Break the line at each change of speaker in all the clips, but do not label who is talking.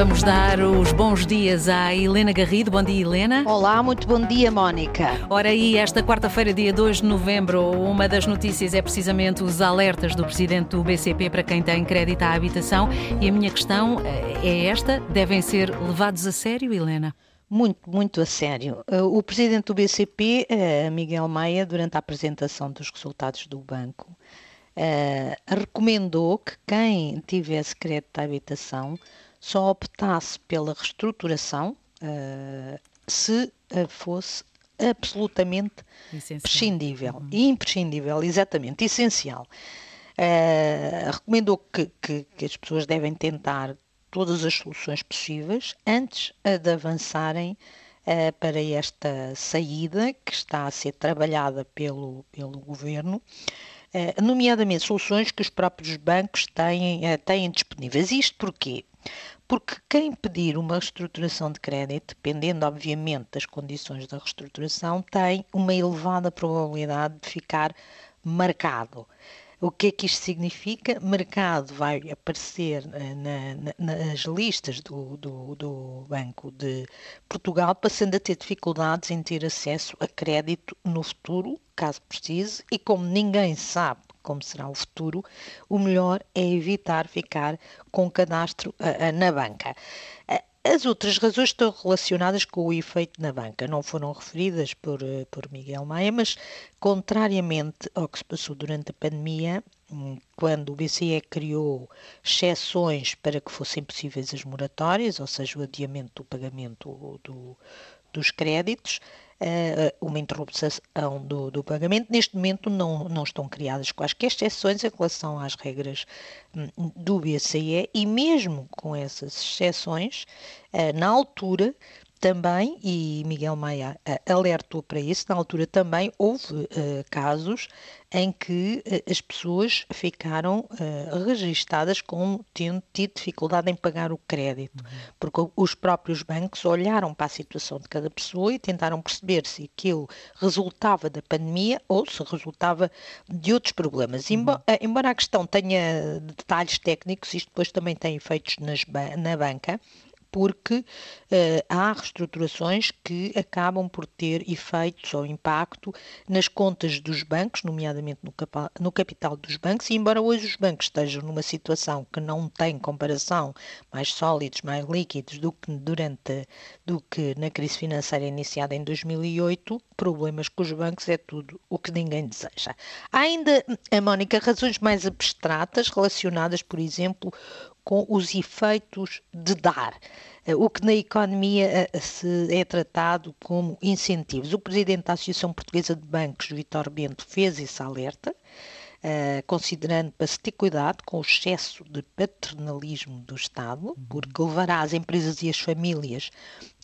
Vamos dar os bons dias à Helena Garrido. Bom dia, Helena.
Olá, muito bom dia, Mónica.
Ora aí, esta quarta-feira, dia 2 de novembro, uma das notícias é precisamente os alertas do presidente do BCP para quem tem crédito à habitação. E a minha questão eh, é esta: devem ser levados a sério, Helena?
Muito, muito a sério. Eh, o presidente do BCP, eh, Miguel Maia, durante a apresentação dos resultados do banco, recomendou que quem tivesse crédito à habitação só optasse pela reestruturação uh, se uh, fosse absolutamente Essencial. prescindível, uhum. imprescindível, exatamente, essencial. Uh, recomendou que, que, que, as pessoas devem tentar todas as soluções possíveis antes de avançarem uh, para esta saída que está a ser trabalhada pelo, pelo governo uh, nomeadamente soluções que os próprios bancos têm, têm disponíveis. Isto porquê? Porque quem pedir uma reestruturação de crédito, dependendo obviamente das condições da reestruturação, tem uma elevada probabilidade de ficar marcado. O que é que isto significa? Mercado vai aparecer eh, na, na, nas listas do, do, do, Banco de Portugal, passando a ter dificuldades em ter acesso a crédito no futuro, caso precise, e como ninguém sabe como será o futuro, o melhor é evitar ficar com cadastro na banca. As outras razões estão relacionadas com o efeito na banca, não foram referidas por, por Miguel Maia, mas contrariamente ao que se passou durante a pandemia, hum, quando o BCE criou exceções para que fossem possíveis as moratórias, ou seja, o adiamento do pagamento do, dos créditos, uh, uma interrupção do, do, pagamento. Neste momento não, não estão criadas quaisquer exceções em relação às regras um, do BCE e mesmo com essas exceções, uh, na altura também, e Miguel Maia uh, alertou para isso, na altura também houve uh, casos em que uh, as pessoas ficaram registadas como tendo tido dificuldade em pagar o crédito, uhum. porque os próprios bancos olharam para a situação de cada pessoa e tentaram perceber se aquilo resultava da pandemia ou se resultava de outros problemas. Uhum. Embora, embora a questão tenha detalhes técnicos, isto depois também tem efeitos nas, na banca, porque uh, há reestruturações que acabam por ter efeitos ou impacto nas contas dos bancos, nomeadamente no, capa no capital dos bancos, e embora hoje os bancos estejam numa situação que não tem comparação mais sólidos, mais líquidos do que durante do que na crise financeira iniciada em 2008, problemas com os bancos é tudo o que ninguém deseja. Há ainda, a Mónica, razões mais abstratas relacionadas, por exemplo, com os efeitos de dar, eh, o que na economia eh, se é tratado como incentivos. O presidente da Associação Portuguesa de Bancos, Vitor Bento, fez esse alerta, Uh, considerando para se ter cuidado com o excesso de paternalismo do Estado, uhum. porque levará as empresas e as famílias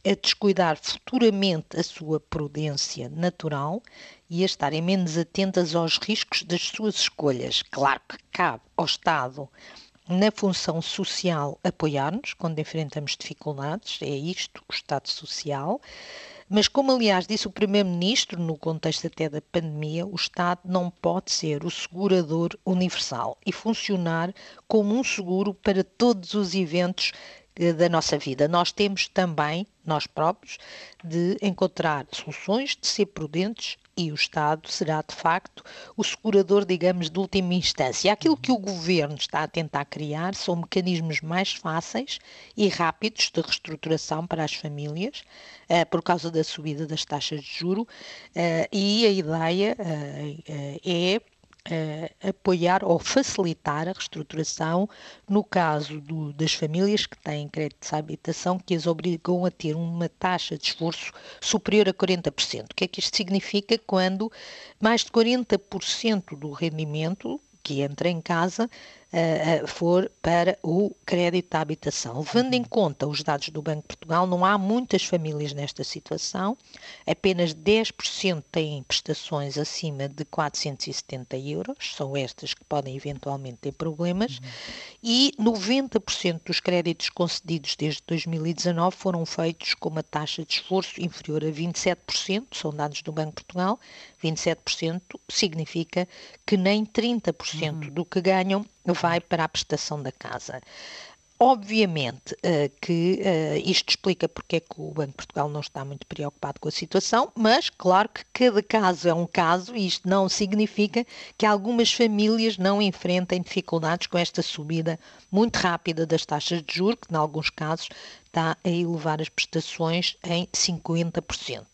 a descuidar futuramente a sua prudência natural e a estarem menos atentas aos riscos das suas escolhas. Claro que cabe ao Estado na função social apoiar-nos quando enfrentamos dificuldades, é isto, o Estado Social. Mas, como aliás disse o Primeiro-Ministro, no contexto até da pandemia, o Estado não pode ser o segurador universal e funcionar como um seguro para todos os eventos eh, da nossa vida. Nós temos também, nós próprios, de encontrar soluções, de ser prudentes e o Estado será, de facto, o segurador, digamos, de última instância. Aquilo que o Governo está a tentar criar são mecanismos mais fáceis e rápidos de reestruturação para as famílias, uh, por causa da subida das taxas de juro, uh, e a ideia uh, é uh, apoiar ou facilitar a reestruturação no caso do, das famílias que têm crédito de habitação que as obrigam a ter uma taxa de esforço superior a 40%. O que é que isto significa quando mais de 40% do rendimento que entra em casa uh, for para o crédito à habitação. Levando em conta os dados do Banco de Portugal, não há muitas famílias nesta situação, apenas 10% têm prestações acima de 470 euros, são estas que podem eventualmente ter problemas, uhum. e 90% dos créditos concedidos desde 2019 foram feitos com uma taxa de esforço inferior a 27%, são dados do Banco de Portugal, 27% significa que nem 30% uhum. do que ganham vai para a prestação da casa. Obviamente uh, que uh, isto explica porque é que o Banco de Portugal não está muito preocupado com a situação, mas claro que cada caso é um caso e isto não significa que algumas famílias não enfrentem dificuldades com esta subida muito rápida das taxas de juros, que em alguns casos está a elevar as prestações em 50%.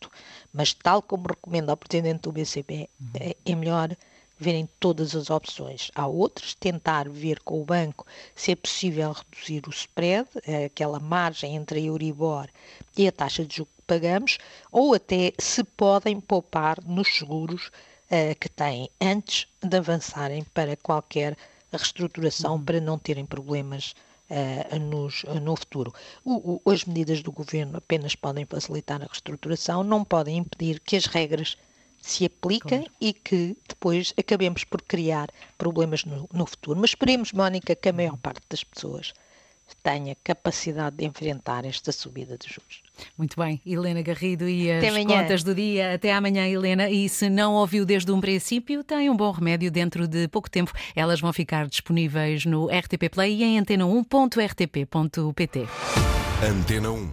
Mas tal como recomenda o Presidente do BCB, uhum. é, é melhor verem todas as opções. Há outras, tentar ver com o banco se é possível reduzir o spread, é aquela margem entre a Euribor e a taxa de juros que pagamos, ou até se podem poupar nos seguros uh, que têm antes de avançarem para qualquer reestruturação uhum. para não terem problemas uh, nos, no futuro. O, o, as medidas do governo apenas podem facilitar a reestruturação, não podem impedir que as regras se aplica claro. e que depois acabemos por criar problemas no, no futuro. Mas esperemos, Mónica, que a maior parte das pessoas tenha capacidade de enfrentar esta subida de juros.
Muito bem, Helena Garrido e as contas do dia. Até amanhã, Helena. E se não ouviu desde um princípio, tem um bom remédio dentro de pouco tempo. Elas vão ficar disponíveis no RTP Play e em antena1.rtp.pt. Antena 1